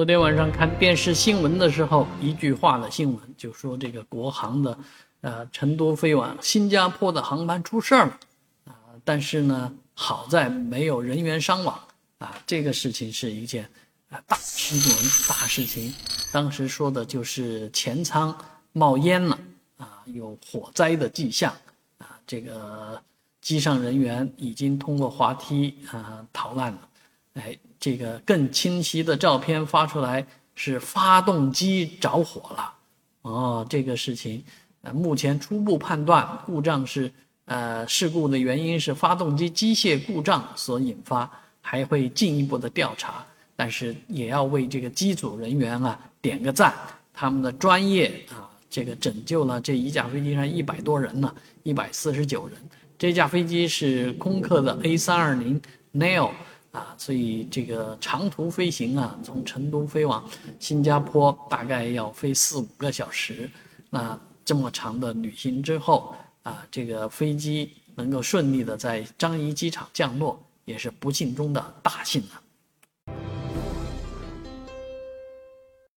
昨天晚上看电视新闻的时候，一句话的新闻就说这个国航的，呃，成都飞往新加坡的航班出事儿了，啊，但是呢，好在没有人员伤亡，啊，这个事情是一件啊大新闻、大事情。当时说的就是前舱冒烟了，啊，有火灾的迹象，啊，这个机上人员已经通过滑梯啊逃难了。哎，这个更清晰的照片发出来是发动机着火了，哦，这个事情，呃，目前初步判断故障是，呃，事故的原因是发动机机械故障所引发，还会进一步的调查，但是也要为这个机组人员啊点个赞，他们的专业啊，这个拯救了这一架飞机上一百多人呢，一百四十九人，这架飞机是空客的 A 三二零 neo。啊，所以这个长途飞行啊，从成都飞往新加坡大概要飞四五个小时。那这么长的旅行之后啊，这个飞机能够顺利的在樟宜机场降落，也是不幸中的大幸了。